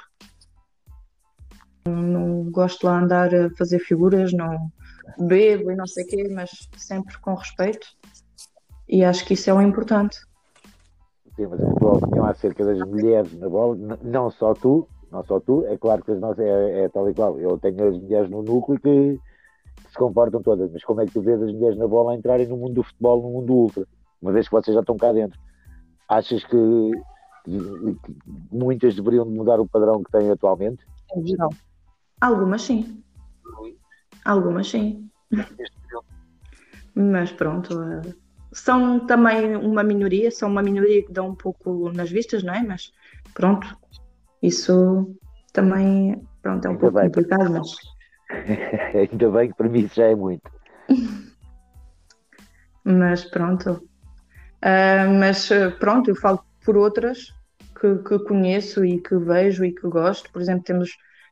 Não, não gosto lá andar a fazer figuras, não bebo e não sei o quê, mas sempre com respeito, e acho que isso é o importante. Sim, mas a tua opinião acerca das mulheres na bola, não só tu, não só tu, é claro que as nossas é, é tal e qual. Eu tenho as mulheres no núcleo que, que se comportam todas, mas como é que tu vês as mulheres na bola a entrarem no mundo do futebol, no mundo ultra, uma vez que vocês já estão cá dentro? Achas que, que- muitas deveriam de mudar o padrão que têm atualmente? Em geral. Algumas sim. Algumas sim. Mas pronto. eh, São também uma minoria, são uma minoria que dão um pouco nas vistas, não é? Mas pronto. Isso também pronto, é um Ainda pouco bem. complicado, mas [laughs] Ainda bem que para mim já é muito. [laughs] Mas pronto. Ah, mas eh, pronto, eu falo por outras que, que conheço e que vejo e que gosto. Por exemplo, temos,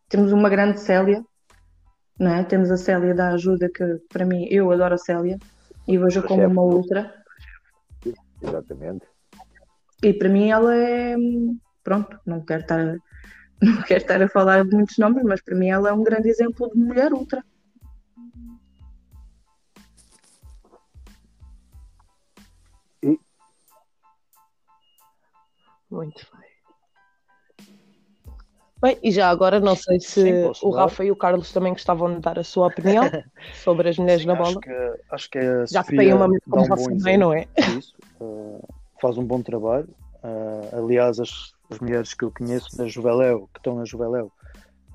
temos uma grande Célia, é? Temos a Célia da Ajuda, que para mim, eu adoro a Célia e vejo como uma outra. Exatamente. E para mim ela é. Pronto, não quero estar, [laughs] não quero estar a falar de muitos nomes, mas para mim ela é um grande exemplo de mulher ultra. Muito bem. Bem, e já agora não sei se Sim, posso o. Rafa e o Carlos também gostavam de dar a sua opinião [laughs] sobre as mulheres na bola. Acho que, acho que a Já que Sofia tem uma como um bom não é? disso, eh, faz um bom trabalho. Eh, aliás, as, as mulheres que eu conheço da Juveléu, que estão na Juveléu,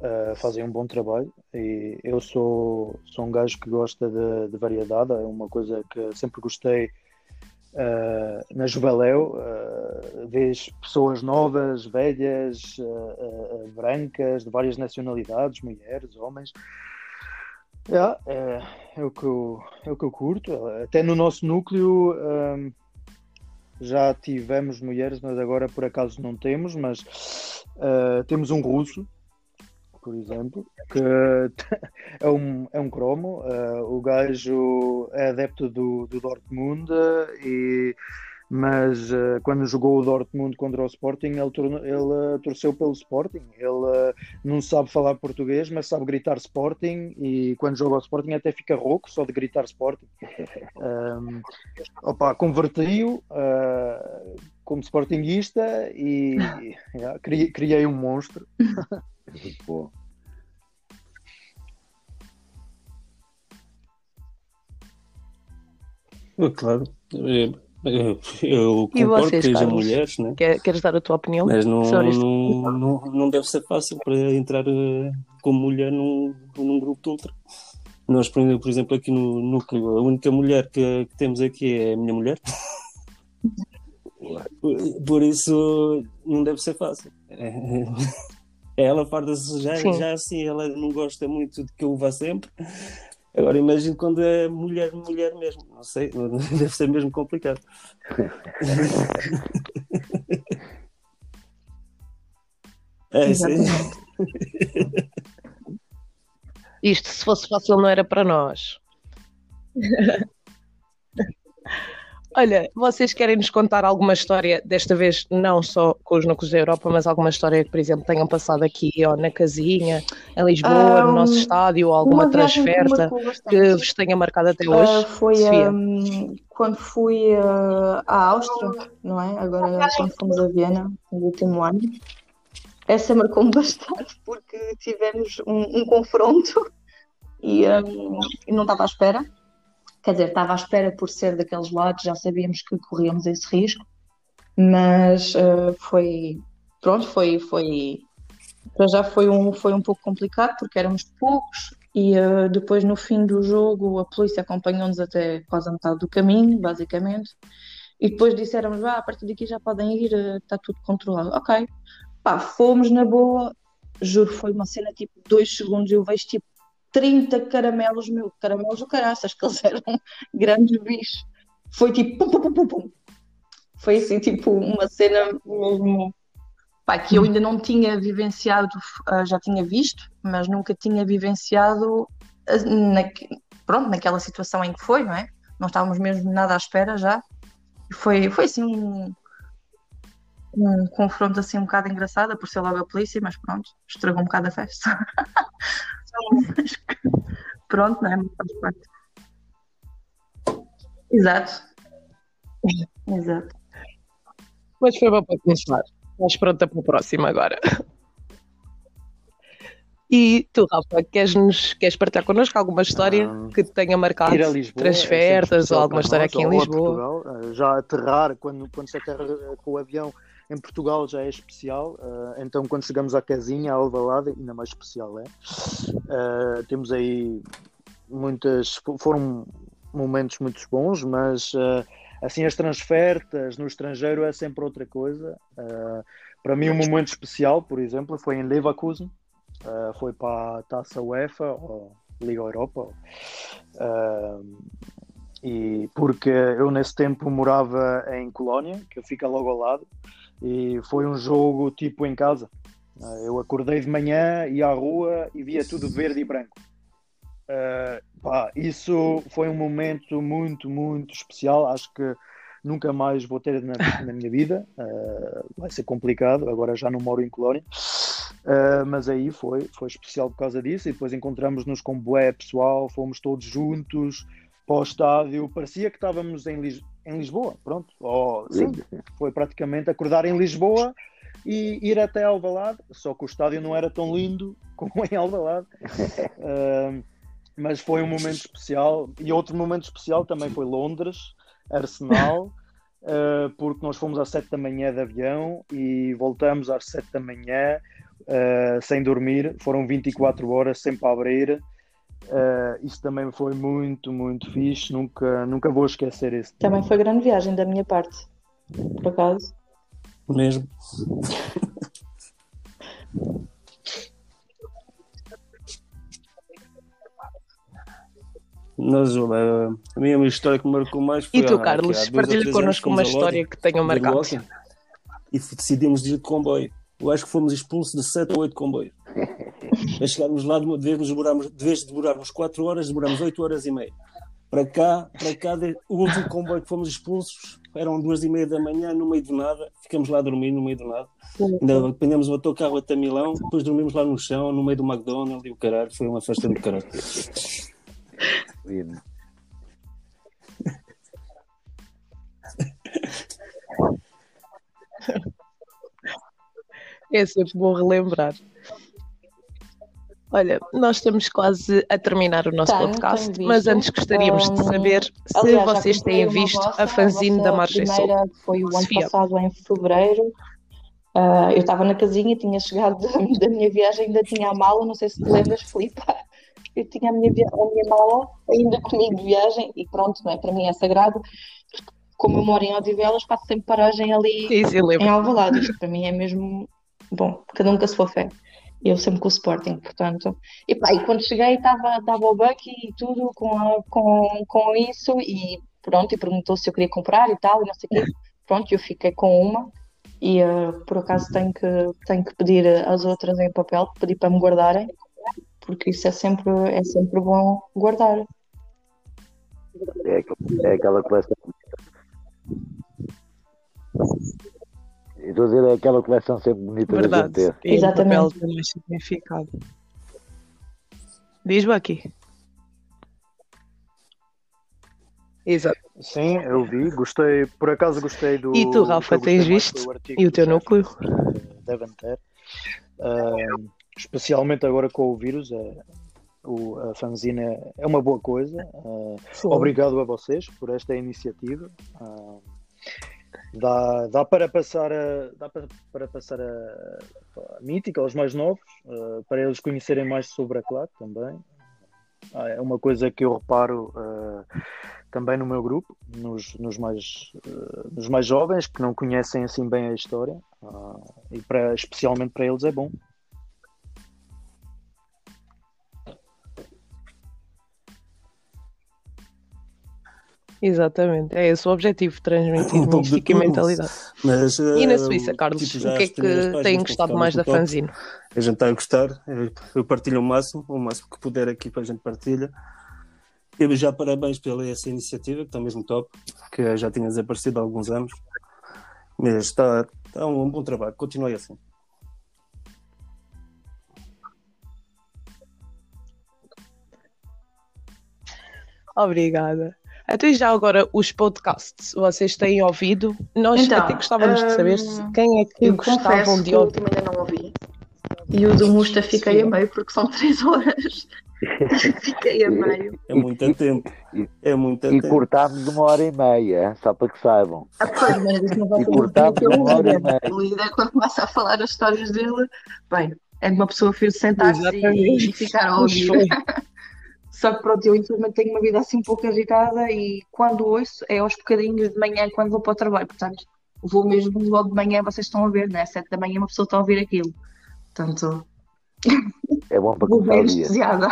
eh, fazem um bom trabalho. E eu sou, sou um gajo que gosta de, de variedade, é uma coisa que sempre gostei. Eh, na Juveléu, uh, vês pessoas novas, velhas, eh, brancas, de várias nacionalidades, mulheres, homens. Yeah, é, é, o que eu, é o que eu curto. Até no nosso núcleo hum, já tivemos mulheres, mas agora por acaso não temos. Mas temos um russo, por exemplo, que [laughs] é um, é um cromo. ah, o gajo é adepto do, do Dortmund, e, mas ah, quando jogou o Dortmund contra o Sporting, ele, tornou- ele ah, torceu pelo Sporting. Ele ah, não sabe falar português, mas sabe gritar Sporting e quando joga ao Sporting até fica rouco só de gritar Sporting. Um, [laughs] opa, converti-o como Sportingista e [laughs] yeah, criei, criei um monstro. Bom. É Claro. É, Eu, eu E concordo vocês, que sejam mulheres, né? Quer- queres dar a tua opinião mas não, não, não, não deve ser fácil para entrar eh, como mulher num, num grupo de ultra. Nós, por exemplo, por exemplo, aqui no núcleo, a única mulher que, que temos aqui é a minha mulher. Por, por isso, não deve ser fácil. É, ela farda-se já, Sim. já assim, ela não gosta muito de que eu vá sempre. Agora imagino quando é mulher, mulher mesmo. Não sei, [laughs] deve ser mesmo complicado. [laughs] É, sim. Isto, se fosse fácil, não era para nós. [laughs] Olha, vocês querem nos contar alguma história, desta vez não só com os núcleos da Europa, mas alguma história que, por exemplo, tenham passado aqui ou na casinha Em Lisboa, no nosso estádio, ou alguma que transferta bastante. que vos tenha marcado até hoje? Ah, foi ahm, quando fui ah, à Áustria, não é? Agora, quando fomos a Viena, no último ano. Essa marcou-me [laughs] bastante porque tivemos um, um confronto e, ahm, e não estava à espera. Quer dizer, estava à espera por ser daqueles lados, já sabíamos que corríamos esse risco, mas ah, foi, pronto, foi, foi, para já foi um, foi um pouco complicado porque éramos poucos e ah, depois no fim do jogo a polícia acompanhou-nos até quase a metade do caminho, basicamente, e depois disseram-nos, ah, a partir daqui já podem ir, ah, está tudo controlado. Ok, pá, fomos na boa, juro, foi uma cena tipo dois segundos, eu vejo tipo 30 caramelos, meu, caramelos do caraças, que eles [laughs] eram grandes bichos. Foi tipo pum, pum, pum, pum. Foi assim, tipo, uma cena mesmo pá, que eu ainda não tinha vivenciado, ah, já tinha visto, mas nunca tinha vivenciado ah, naque- pronto, naquela situação em que foi, não é? Não estávamos mesmo nada à espera já. Foi, foi assim um, um confronto assim um bocado engraçado por ser logo a polícia, mas pronto, estragou um bocado a festa. [laughs] Mas pronto, não é? Faz parte. Exato. Exato. Mas foi bom para começar. Estás pronta para o próximo agora. E tu, Rafa, queres, -nos, queres partilhar connosco alguma história que te tenha marcado? Ir a Lisboa, é Transfertas sempre ou alguma história para aqui em nós, Lisboa? Portugal. Eh, Já aterrar, quando, quando se aterra eh, com o avião em Portugal já é especial, eh, então quando chegamos à casinha, à Alvalade, ainda mais especial é. Eh, temos aí muitas, foram momentos muito bons, mas eh, assim as transfertas no estrangeiro é sempre outra coisa. Para mim um momento especial, por exemplo, foi em Leverkusen, foi para a Taça UEFA, ou Liga Europa, e porque eu nesse tempo morava em Colónia, que fica logo ao lado, e foi um jogo tipo em casa. Eh, Eu acordei de manhã, ia à rua e via tudo verde e branco. Eh, pá, isso foi um momento muito, muito especial. Acho que nunca mais vou ter na, na minha vida. Eh, vai ser complicado, agora já não moro em Colónia. Eh, mas aí foi, foi especial por causa disso. E depois encontramos-nos com bué pessoal, fomos todos juntos para o estádio. Parecia que estávamos em, Lis- em Lisboa, pronto. Oh, sim, foi praticamente acordar em Lisboa e ir até Alvalade, só que o estádio não era tão lindo [laughs] como em Alvalade. Ah, mas foi um momento especial. E outro momento especial também foi Londres, Arsenal, ah, porque nós fomos às 7 da manhã de avião e voltamos às 7 da manhã ah, sem dormir. Foram 24 horas sempre a abrir. Ah, isso também foi muito, muito fixe. Nunca, nunca vou esquecer isso. Também foi grande viagem da minha parte, por acaso. Mesmo. Mas uh, a minha história que me marcou mais foi E tu, há- Carlos, três connosco uma história que tenha marcado. E decidimos ir de comboio. Eu acho que fomos expulsos de 7 ou 8 comboios. A chegarmos lá, de uma- de vez, demorarmos, de vez de demorarmos 4 horas, demoramos 8 horas e meia. Para cá, para cá, o último comboio que fomos expulsos eram duas e meia da manhã, no meio do nada. Ficamos lá a dormir no meio do nada. Ainda apanhamos o autocarro até Milão, depois dormimos lá no chão, no meio do McDonald's e o caralho. Foi uma festa do caralho. É sempre bom relembrar. Olha, nós estamos quase a terminar o nosso Tenho, podcast, tenho mas antes gostaríamos de Hum, saber se aliás, vocês têm visto vossa, a fanzine da Margem Sul. primeira foi o ano Sofia. passado, em fevereiro. Ah, eu estava na casinha, tinha chegado [laughs] da, minha viagem, ainda tinha a mala, não sei se te lembras, Filipe. Eu tinha a minha, a minha mala ainda comigo de viagem e pronto, não é? Para mim é sagrado. Como eu moro em Odivelas, faço sempre paragem ali lembro. em Alvalade. Isto para mim é mesmo bom, cada um com a sua fé. Eu sempre com o Sporting, portanto. E, pá, e quando cheguei estava o Bucky e tudo com, a- com, com isso e pronto, e perguntou se eu queria comprar e tal, e não sei o quê. Pronto, eu fiquei com uma e eh, por acaso tenho que, tenho que pedir as outras em papel, pedir para me guardarem, porque isso é sempre, é sempre bom guardar. É, é aquela coleção. Estou a dizer, é aquela coleção sempre bonita da gente Verdade. ter. E Exatamente. papel mais significado. Diz aqui. Exato. Sim, eu vi, gostei, por acaso gostei do. E tu, Rafa, tens visto? E o teu núcleo? eh, Devem ter. Ah, especialmente agora com o vírus, é, o, a fanzine é, é uma boa coisa. Sim. obrigado a vocês por esta iniciativa. Dá, dá para passar a, dá para, para passar a, a mítica aos mais novos, ah, para eles conhecerem mais sobre a claque também. Ah, é uma coisa que eu reparo ah, também no meu grupo, nos, nos mais, ah, nos mais jovens que não conhecem assim bem a história, ah, e para, especialmente para eles é bom. Exatamente. É esse o objetivo, transmitir [laughs] mística e mentalidade. Mas, E na eh, Suíça, Carlos, tipo, o que é que têm gostado mais da fanzine? A gente está a gostar, eu- eu partilho o máximo, o máximo que puder aqui para a gente partilha. Eu já parabéns pela essa iniciativa, que está mesmo top, que já tinha desaparecido há alguns anos. Mas está, está um bom trabalho, continue assim. Obrigada. Até já agora, os podcasts, vocês têm ouvido? Nós Então, até gostávamos de saber se hum, quem é que Eu gostavam de ouvir. último ainda não ouvi. E o do Musta fiquei a meio porque são [laughs] três horas. [laughs] fiquei a meio. É muito tempo. É muito E cortámos uma hora e meia, só para que saibam. Ah, pois, E cortámos uma hora e meia. O líder, quando começa a falar as histórias dele, bem, é de uma pessoa vir sentar-se e, e ficar a ouvir. Só que pronto, eu infelizmente tenho uma vida assim um pouco agitada e quando ouço é aos bocadinhos de manhã quando vou para o trabalho. Portanto, vou mesmo logo de manhã, vocês estão a ver, né? Sete da manhã uma pessoa está a ouvir aquilo. Portanto, É bom para [laughs] começar o dia. anestesiada.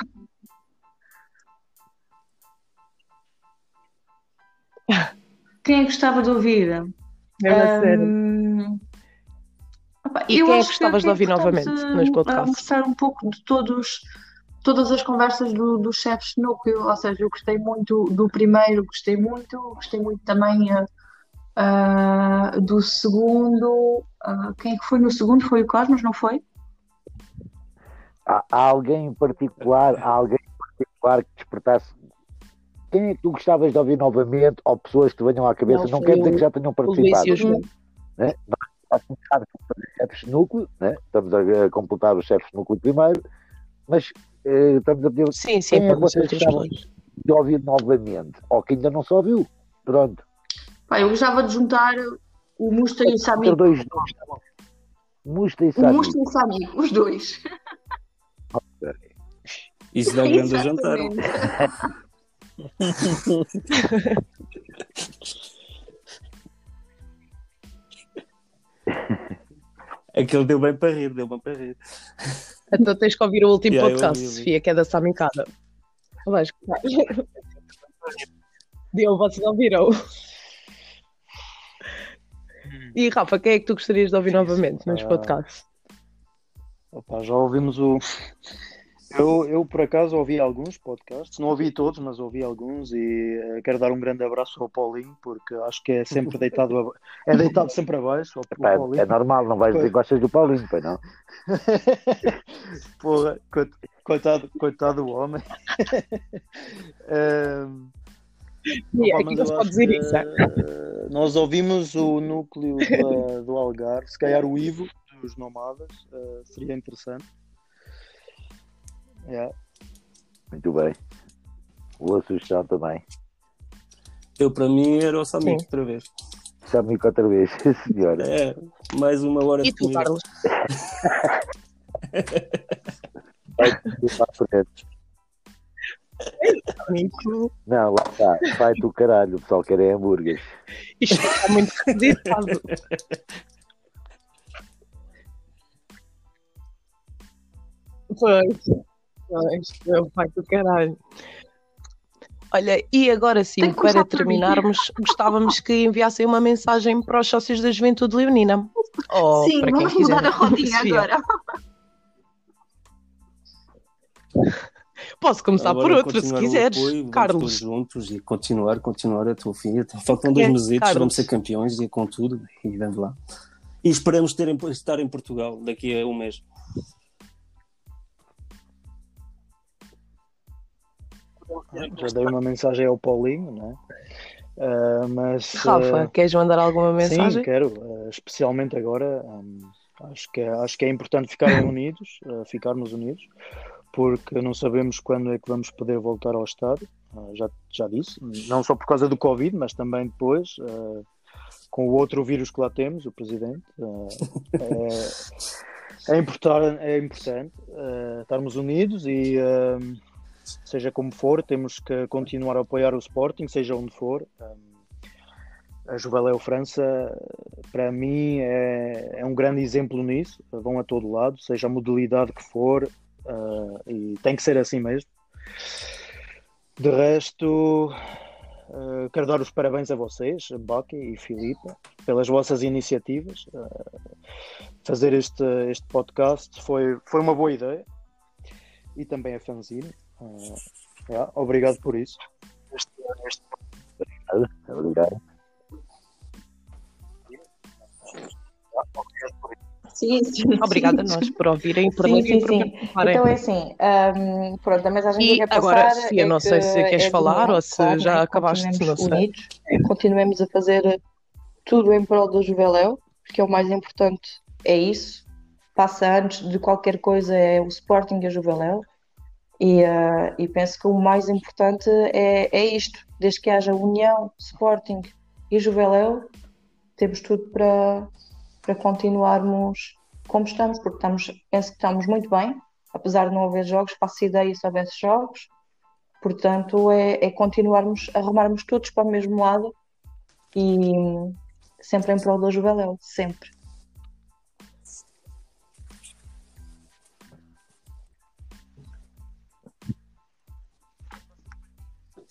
Quem é que gostava de ouvir? A sério. Hum, opa, E eu quem é que gostavas de é ouvir novamente nos podcasts? mostrar um pouco de todos, todas as conversas do- dos chefes de núcleo, ou seja, eu gostei muito do primeiro, gostei muito, gostei muito também ah, ah, do segundo. ah, quem é que foi no segundo? Foi o Cosmos, não foi? Há, há alguém em particular, há alguém em particular que despertasse. Quem é que tu gostavas de ouvir novamente? Ou pessoas que te venham à cabeça? Não, Não, quer dizer que já tenham Luís participado. João. né? A começar a fazer chefes de núcleo, né? estamos a, a completar os chefes de núcleo primeiro, mas eh, estamos a pedir Sim, sim, é vocês gostavam de ouvir novamente? Ou que ainda não se ouviu? Pronto. Pá, eu gostava de juntar o Musta e o Sami. dois tá bom. Musta e O Sami. Musta e o Sami, os dois. Isso dá um grande jantar. [laughs] Aquele deu bem para rir, deu bem para rir. Então tens que ouvir o último Yeah, eu podcast, ouvi, ouvi. Sofia, que é da Samicada. Vais gostar. [laughs] Deu, vocês ouviram? E Rafa, quem é que tu gostarias de ouvir novamente nos Ah, podcasts? Opa, já ouvimos o. Eu, eu, por acaso, ouvi alguns podcasts, não ouvi todos, mas ouvi alguns e eh, quero dar um grande abraço ao Paulinho, porque acho que é sempre deitado, a- é deitado sempre abaixo. ao- Epá, ao é, é normal, não vais dizer que gostas do Paulinho, pois não? [laughs] Porra, coit- coitado, coitado do homem. [laughs] Ehm, E opa, acho isso. é? eh, nós ouvimos o núcleo da- do Algarve, se calhar o Ivo dos Nomadas, eh, seria interessante. Yeah. Muito bem. Boa sugestão também. Eu, para mim, era o Sami Sim. outra vez. Chame-me outra vez, [laughs] senhora. É, mais uma hora E de tu. Carlos? [laughs] Não, lá está. Vai tu caralho, o pessoal quer é hambúrgueres. Isto está muito reeditado. [laughs] Pois, pois, meu pai do caralho. Olha, e agora sim, para terminarmos, gostávamos que enviassem uma mensagem para os sócios da Juventude Leonina. Ou Sim, para quem vamos quiser. mudar a rodinha Sofia. agora. [laughs] Posso começar Agora por outro, se o quiseres, apoio, vamos Carlos. juntos e continuar, continuar até o fim. Faltam dois É, meses, vamos ser campeões e com tudo, e vamos lá. E esperamos ter, estar em Portugal daqui a um mês. Já dei uma mensagem ao Paulinho, não é? Uh, mas, Rafa, uh, queres mandar alguma mensagem? Sim, quero, uh, especialmente agora. Um, acho, que é, acho que é importante ficarem [coughs] unidos, ficarmos unidos, porque não sabemos quando é que vamos poder voltar ao estádio. já, já disse, não só por causa do Covid, mas também depois, com o outro vírus que lá temos, o presidente. é, [laughs] é, importante, é importante estarmos unidos e seja como for, temos que continuar a apoiar o Sporting, seja onde for. A Juveléu França, para mim, é, é, um grande exemplo nisso. Vão a todo lado, seja a modalidade que for, uh, e tem que ser assim mesmo. De resto, uh, quero dar os parabéns a vocês, Baki e Filipe, pelas vossas iniciativas. Uh, fazer este, este podcast foi, foi uma boa ideia e também a fanzine. Uh, yeah, obrigado por isso. Este, este... Obrigado. Sim, sim. Obrigada a nós por ouvirem por sim, sim, sim. Então é assim, um, pronto, a mensagem que eu quero agora, passar Sofia, é não sei se que queres é falar ou se claro, já acabaste, não continuemos sei. unidos, continuemos a fazer tudo em prol do Juveléu, porque é o mais importante é isso, passa antes de qualquer coisa é o Sporting e a Juveléu, e, uh, e penso que o mais importante é, é isto, desde que haja união, Sporting e Juveléu, temos tudo para, para continuarmos como estamos, porque estamos, penso que estamos muito bem, apesar de não haver jogos, faço ideia se houvesse jogos, portanto é, é continuarmos a remarmos todos para o mesmo lado e sempre em prol da Juveléu, sempre.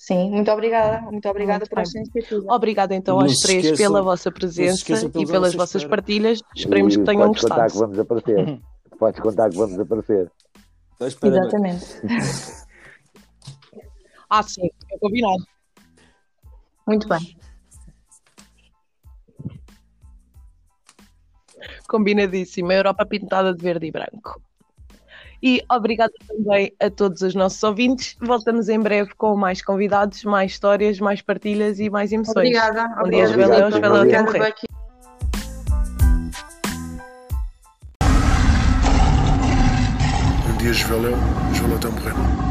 Sim, muito obrigada, muito obrigada Muito por bem. esta iniciativa. Obrigada então Não aos três esqueçam- pela vossa presença e pela pelas vossa vossas espera. partilhas. Esperemos que E tenham podes contar gostado. que vamos aparecer. Podes contar que vamos aparecer. Exatamente. [laughs] Ah, sim, é combinado. Muito bem. Combinadíssima. Europa pintada de verde e branco. E obrigada também a todos os nossos ouvintes. Voltamos em breve com mais convidados, mais histórias, mais partilhas e mais emoções. Obrigada, Um dia obrigada, Juveléu, Filipe. Juveléu até Obrigada,